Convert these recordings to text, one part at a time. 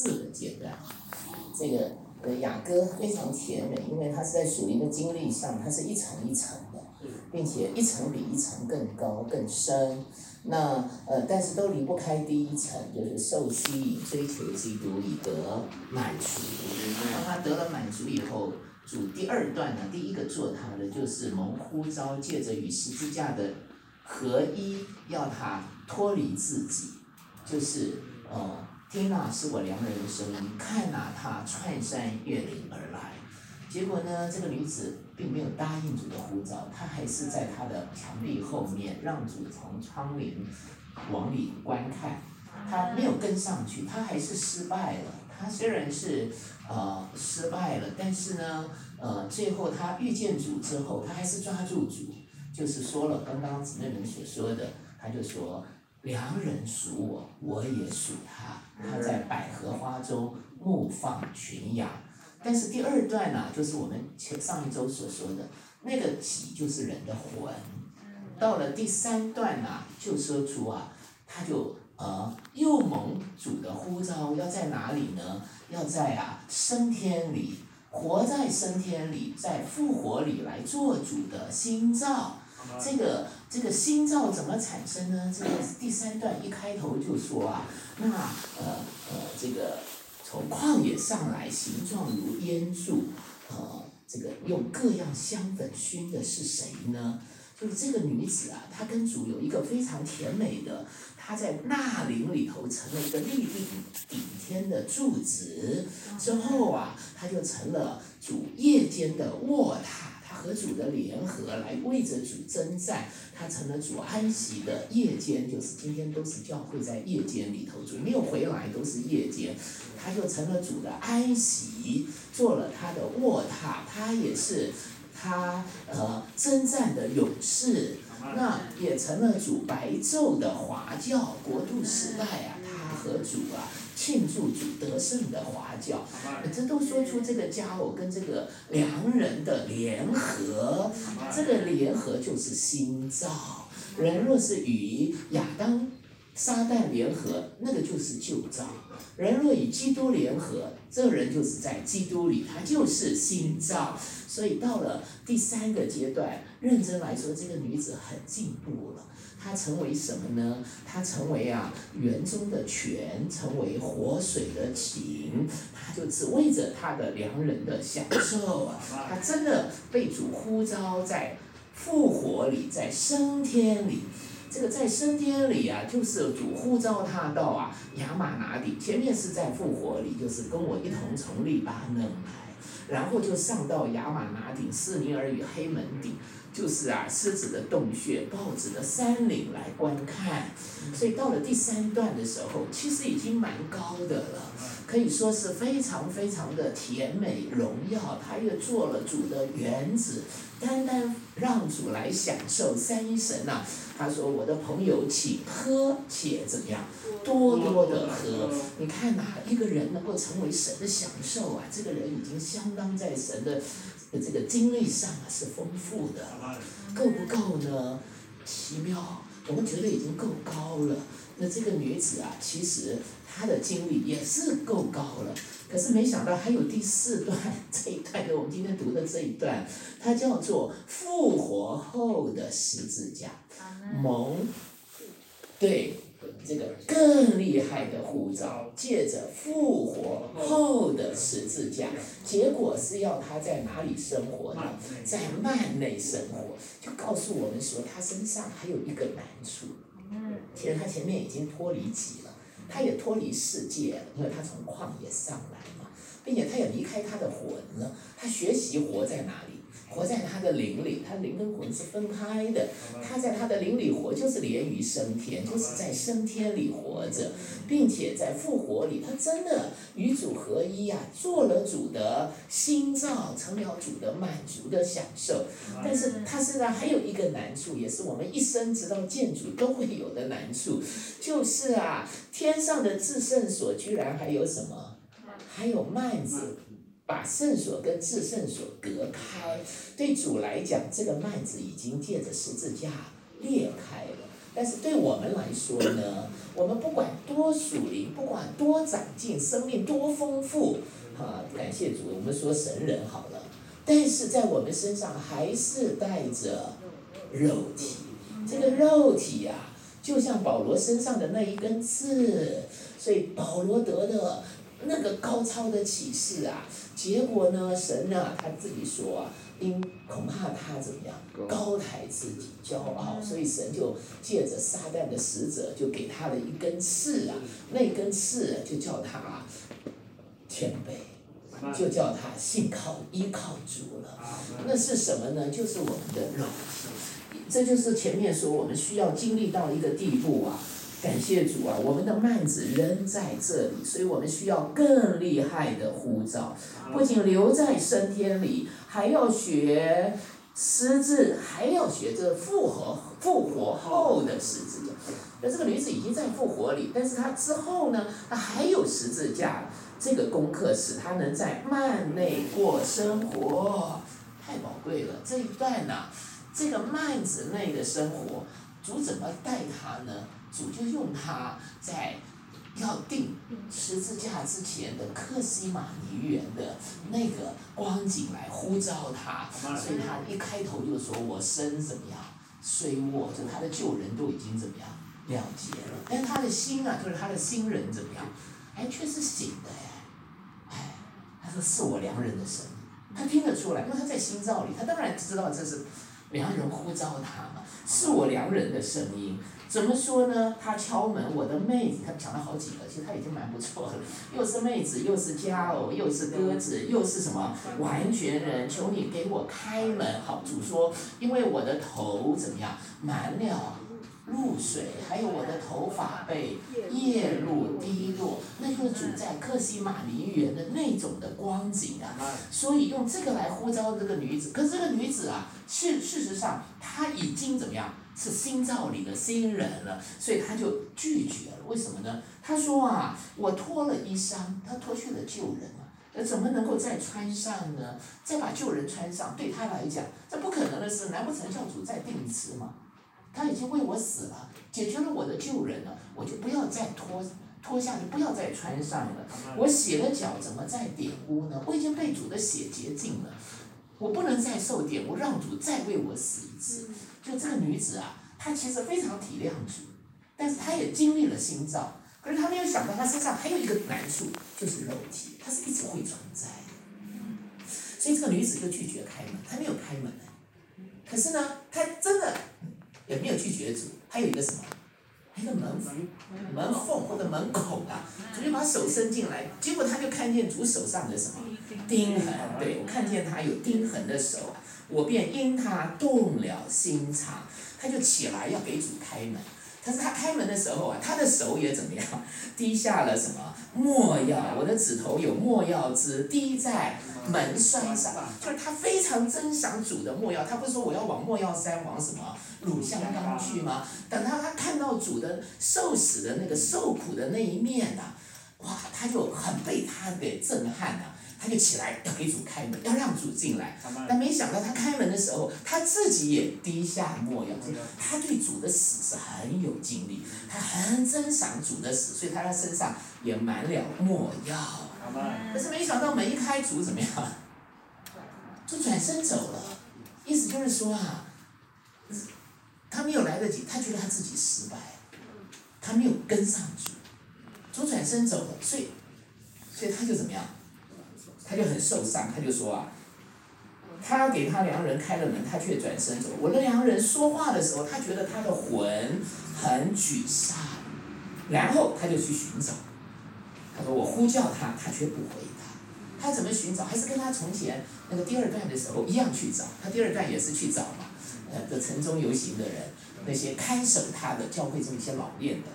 四个阶段。这个呃雅歌非常甜美，因为它是在属灵的经历上，它是一层一层的，并且一层比一层更高更深。那呃，但是都离不开第一层，就是受吸引、追求基督以得满足。当他得了满足以后，主第二段呢，第一个做他的就是蒙呼召，借着与十字架的合一，要他脱离自己，就是呃，听呐是我良人的声音，看呐他穿山越岭而来。结果呢，这个女子并没有答应主的呼召，她还是在她的墙壁后面让主从窗棂往里观看，她没有跟上去，她还是失败了。她虽然是呃失败了，但是呢，呃，最后她遇见主之后，她还是抓住主，就是说了刚刚姊妹们所说的，她就说良人属我，我也属他，他在百合花中牧放群羊。但是第二段呢，就是我们前上一周所说的那个己就是人的魂。到了第三段呢，就说出啊，他就呃又蒙主的呼召，要在哪里呢？要在啊升天里，活在升天里，在复活里来做主的心照。这个这个心造怎么产生呢？这个第三段一开头就说啊，那呃呃这个。从旷野上来，形状如烟柱，呃，这个用各样香粉熏的是谁呢？就是这个女子啊，她跟主有一个非常甜美的，她在纳林里头成了一个立定顶天的柱子，之后啊，她就成了主夜间的卧榻。和主的联合来为着主征战，他成了主安息的夜间，就是今天都是教会在夜间里头，主没有回来都是夜间，他就成了主的安息，做了他的卧榻，他也是他呃征战的勇士，那也成了主白昼的华教国度时代啊，他和主啊。庆祝主得胜的华教，这都说出这个家伙跟这个良人的联合，这个联合就是新造。人若是与亚当、撒旦联合，那个就是旧造。人若与基督联合，这人就是在基督里，他就是新造。所以到了第三个阶段，认真来说，这个女子很进步了。她成为什么呢？它成为啊园中的泉，成为活水的井。它就只为着它的良人的享受啊！它真的被主呼召在复活里，在升天里。这个在升天里啊，就是主呼召他到啊亚玛拿底。前面是在复活里，就是跟我一同从利巴嫩来，然后就上到雅玛拿顶，四尼尔与黑门顶。就是啊，狮子的洞穴，豹子的山岭来观看，所以到了第三段的时候，其实已经蛮高的了，可以说是非常非常的甜美荣耀。他又做了主的园子，单单让主来享受。三一神呐，他说：“我的朋友，请喝，且怎么样，多多的喝。你看哪一个人能够成为神的享受啊？这个人已经相当在神的。”这个经历上啊是丰富的，够不够呢？奇妙，我们觉得已经够高了。那这个女子啊，其实她的经历也是够高了。可是没想到还有第四段 这一段，跟我们今天读的这一段，它叫做复活后的十字架，蒙，对。这个更厉害的护照，借着复活后的十字架，结果是要他在哪里生活呢？在幔内生活，就告诉我们说，他身上还有一个难处。其实他前面已经脱离己了，他也脱离世界了，因为他从旷野上来嘛，并且他也离开他的魂了，他学习活在哪里？活在他的灵里，他灵跟魂是分开的。他在他的灵里活，就是连于升天，就是在升天里活着，并且在复活里，他真的与主合一呀，做了主的心造，成了主的满足的享受。但是他身上还有一个难处，也是我们一生直到见主都会有的难处，就是啊，天上的至圣所居然还有什么？还有幔子。把圣所跟至圣所隔开，对主来讲，这个幔子已经借着十字架裂开了。但是对我们来说呢，我们不管多属灵，不管多长进，生命多丰富，啊，感谢主，我们说神人好了，但是在我们身上还是带着肉体，这个肉体呀，就像保罗身上的那一根刺，所以保罗得的那个高超的启示啊，结果呢，神啊，他自己说啊。因恐怕他怎么样高抬自己骄傲，所以神就借着撒旦的使者就给他了一根刺啊，那根刺就叫他谦卑，就叫他信靠依靠主了。那是什么呢？就是我们的肉体，这就是前面说我们需要经历到一个地步啊。感谢主啊，我们的幔子仍在这里，所以我们需要更厉害的呼召，不仅留在升天里，还要学狮子，还要学这复活复活后的十字架。那这个女子已经在复活里，但是她之后呢，她还有十字架这个功课，使她能在幔内过生活，太宝贵了。这一段呢，这个幔子内的生活，主怎么带她呢？主就用他在要定十字架之前的克西玛尼园的那个光景来呼召他，所以他一开头就说：“我身怎么样？虽卧，就他的旧人都已经怎么样了结了，但他的心啊，就是他的新人怎么样？哎，却是醒的哎，哎，他说是我良人的声音，他听得出来，因为他在心造里，他当然知道这是良人呼召他嘛，是我良人的声音。”怎么说呢？他敲门，我的妹子，他讲了好几个，其实他已经蛮不错了。又是妹子，又是佳偶，又是鸽子，又是什么完全人？求你给我开门。好，主说，因为我的头怎么样，满了露水，还有我的头发被夜露滴落，那就是主在克西玛尼园的那种的光景啊。所以用这个来呼召这个女子，可是这个女子啊，事事实上她已经怎么样？是新造里的新人了，所以他就拒绝了。为什么呢？他说啊，我脱了衣裳，他脱去了旧人啊，那怎么能够再穿上呢？再把旧人穿上，对他来讲，这不可能的事。难不成教主在定一次吗？他已经为我死了，解决了我的旧人了，我就不要再脱脱下去，不要再穿上了。我洗了脚，怎么再点污呢？我已经被主的血洁净了，我不能再受点污，让主再为我死一次。就这个女子啊，她其实非常体谅主，但是她也经历了心造，可是她没有想到她身上还有一个难处，就是肉体，它是一直会存在的。所以这个女子就拒绝开门，她没有开门可是呢，她真的也没有拒绝主，还有一个什么？一个门门缝或者门口啊，主就把手伸进来，结果他就看见主手上的什么钉痕，对我看见他有钉痕的手。我便因他动了心肠，他就起来要给主开门。可是他开门的时候啊，他的手也怎么样？滴下了什么墨药？我的指头有墨药汁滴在门栓上，就是他非常珍赏主的墨药。他不是说我要往墨药山往什么乳香当去吗？等到他看到主的受死的那个受苦的那一面呐，哇，他就很被他给震撼了。他就起来要给主开门，要让主进来，但没想到他开门的时候，他自己也滴下墨药。他对主的死是很有经历，他很珍赏主的死，所以他的身上也满了墨药。可是没想到门一开，主怎么样？就转身走了，意思就是说啊，他没有来得及，他觉得他自己失败，他没有跟上主，主转身走了，所以，所以他就怎么样？他就很受伤，他就说啊，他给他良人开了门，他却转身走。我的良人说话的时候，他觉得他的魂很沮丧，然后他就去寻找。他说我呼叫他，他却不回答。他怎么寻找？还是跟他从前那个第二段的时候一样去找。他第二段也是去找嘛，呃，这城中游行的人，那些看守他的教会中一些老练的，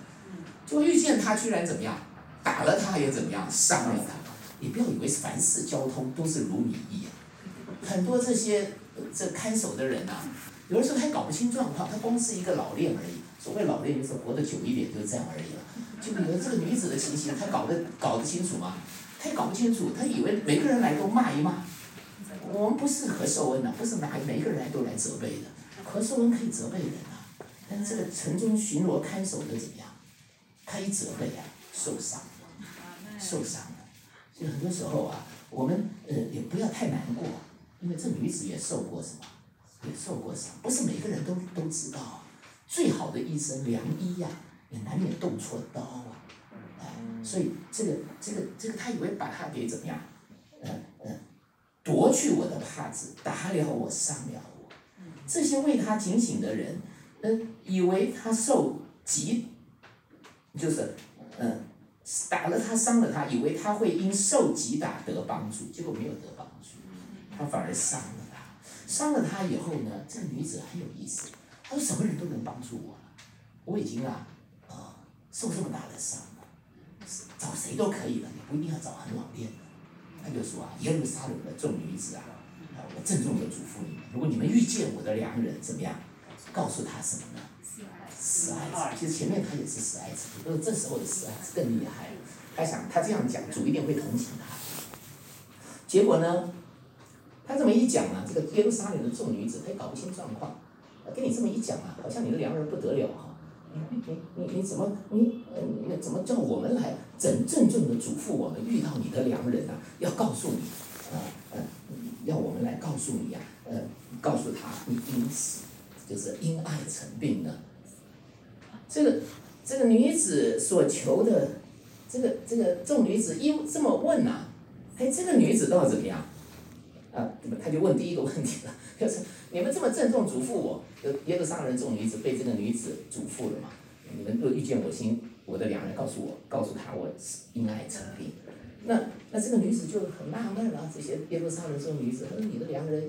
就遇见他，居然怎么样，打了他也怎么样，伤了他。你不要以为凡事交通都是如你意啊，很多这些这看守的人呐，有的时候还搞不清状况，他光是一个老练而已。所谓老练就是活得久一点，就是这样而已了。就比如这个女子的情形，她搞得搞得清楚吗？她也搞不清楚，她以为每个人来都骂一骂。我们不是何寿恩呐，不是哪每个人来都来责备的。何寿恩可以责备人啊，但是这个城中巡逻看守的怎么样？他一责备啊，受伤，受伤。所以很多时候啊，我们呃也不要太难过，因为这女子也受过什么，也受过伤，不是每个人都都知道。最好的医生良医呀，也难免动错刀啊。哎，所以这个这个这个，他以为把他给怎么样？嗯嗯，夺去我的帕子，打了我，伤了我。这些为他警醒的人，嗯，以为他受疾，就是嗯，打了他，伤了他，以为他会因受击打得帮助，结果没有得帮助，他反而伤了他。伤了他以后呢，这个女子很有意思，她说什么人都能帮助我，我已经啊，啊，受这么大的伤了，找谁都可以了，你不一定要找很老练的。他就说啊，耶路撒冷的众女子，啊，我郑重的嘱咐你们，如果你们遇见我的良人，怎么样？告诉他什么呢？死爱子。其实前面他也是死爱子，不过这时候的死爱子更厉害了。他想，他这样讲，主一定会同情他。结果呢，他这么一讲啊，这个耶路撒冷的众女子，她也搞不清状况。跟你这么一讲啊，好像你的良人不得了哈。你你你你怎么你呃你怎么叫我们来正郑重的嘱咐我们遇到你的良人啊，要告诉你，啊呃要我们来告诉你呀，呃告诉他你因此就是因爱成病的。这个这个女子所求的，这个这个众女子一这么问呐，哎这个女子到底怎么样？啊，那么他就问第一个问题了，就是你们这么郑重嘱咐我，耶路撒冷众女子被这个女子嘱咐了嘛？你们若遇见我心我的良人，告诉我，告诉他我是因爱成病。那那这个女子就很纳闷了，这些耶路撒冷众女子，她说你的良人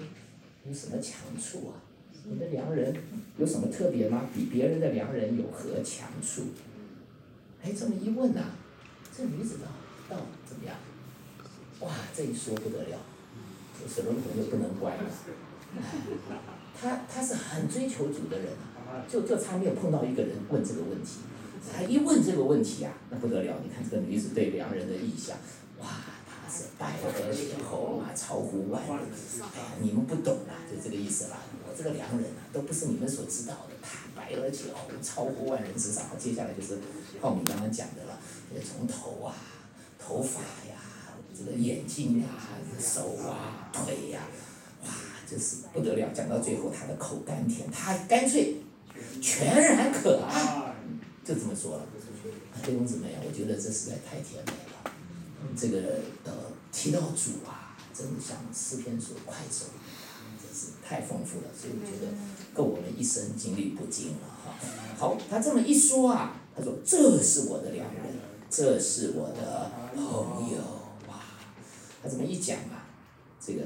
有什么强处啊？你的良人有什么特别吗？比别人的良人有何强处？哎，这么一问呐，这女子道道怎么样？哇，这一说不得了。水龙头就不能关了，他他是很追求主的人啊，就就差没有碰到一个人问这个问题，他一问这个问题啊，那不得了！你看这个女子对良人的意向，哇，他是白而且厚啊，超乎万人。哎呀，你们不懂啊，就这个意思啦。这个良人啊，都不是你们所知道的，坦白而且哦，超乎万人之上。接下来就是浩敏刚刚讲的了，从头啊，头发呀。这个眼睛呀，这个手啊，腿呀，哇，就是不得了。讲到最后，他的口甘甜，他干脆全然可爱，就这么说了。弟兄姊妹啊，我觉得这实在太甜美了。这个呃，提到主啊，真的像诗篇所快走，太丰富了。所以我觉得够我们一生经历不尽了哈。好，他这么一说啊，他说这是我的良人，这是我的朋友哇。他这么一讲啊？这个，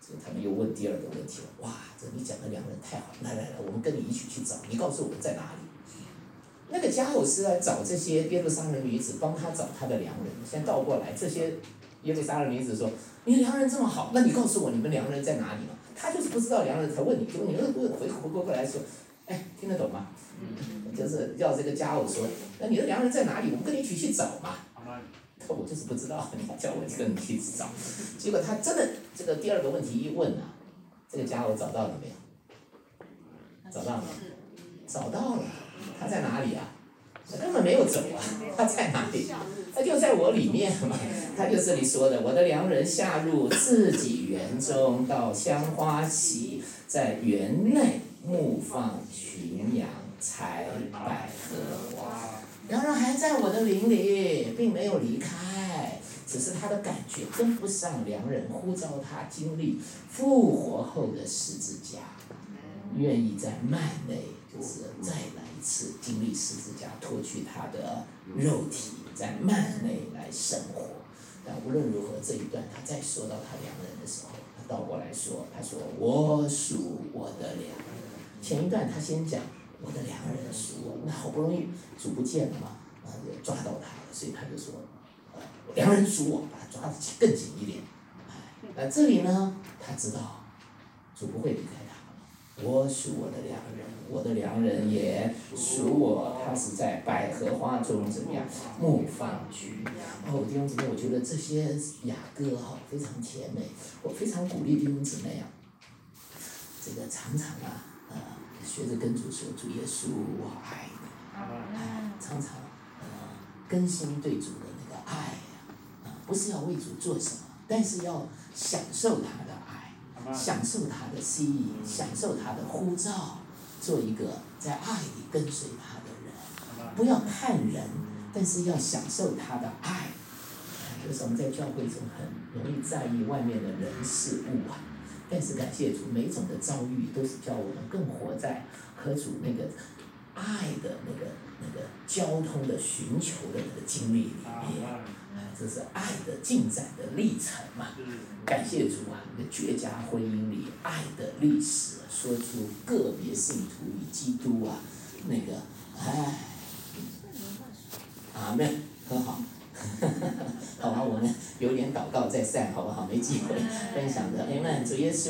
这个他们又问第二个问题了。哇，这你讲的良人太好，来来来，我们跟你一起去找。你告诉我们在哪里？那个家伙是来找这些耶路撒冷女子，帮他找他的良人。先倒过来，这些耶路撒冷女子说：“你良人这么好，那你告诉我你们良人在哪里嘛？”他就是不知道良人才问你，结果你又回回过过来说：“哎，听得懂吗？”就是要这个家伙说：“那你的良人在哪里？我们跟你一起去找嘛。”我就是不知道，你叫我跟你去找，结果他真的这个第二个问题一问啊，这个家伙找到了没有？找到了，找到了，他在哪里啊？他根本没有走啊，他在哪里？他就在我里面。嘛，他就这里说的，我的良人下入自己园中，到香花溪，在园内牧放群羊，采百合花。良人还在我的林里，并没有离开，只是他的感觉跟不上良人呼召他经历复活后的十字架，愿意在幔内就是再来一次经历十字架，脱去他的肉体，在幔内来生活。但无论如何，这一段他再说到他良人的时候，他倒过来说，他说我属我的良人。前一段他先讲。我的良人属我，那好不容易主不见了嘛，啊，就抓到他了，所以他就说，呃，良人属我，把他抓的更紧一点，哎，那这里呢，他知道主不会离开，我属我的良人，我的良人也属我，他是在百合花中怎么样牧放菊。哦，弟兄姊妹，我觉得这些雅歌哈非常甜美，我非常鼓励弟兄姊妹啊，这个常常啊，呃。学着跟主说，主耶稣，我爱你，哎，常常呃更新对主的那个爱呀，啊，不是要为主做什么，但是要享受他的，享受他的吸引，享受他的呼召，做一个在爱里跟随他的人，不要看人，但是要享受他的爱。有时候我们在教会中很容易在意外面的人事物啊，但是感谢主，每种的遭遇都是叫我们更活在和主那个爱的那个那个交通的寻求的那个经历里面，哎，这是爱的进展的历程嘛。感谢主啊，那个绝佳婚姻里爱的历史，说出个别信徒与基督啊，那个哎，阿门，很好。哈哈哈好吧，我们有点祷告再散，好不好？没机会分享的，哎们，主耶稣。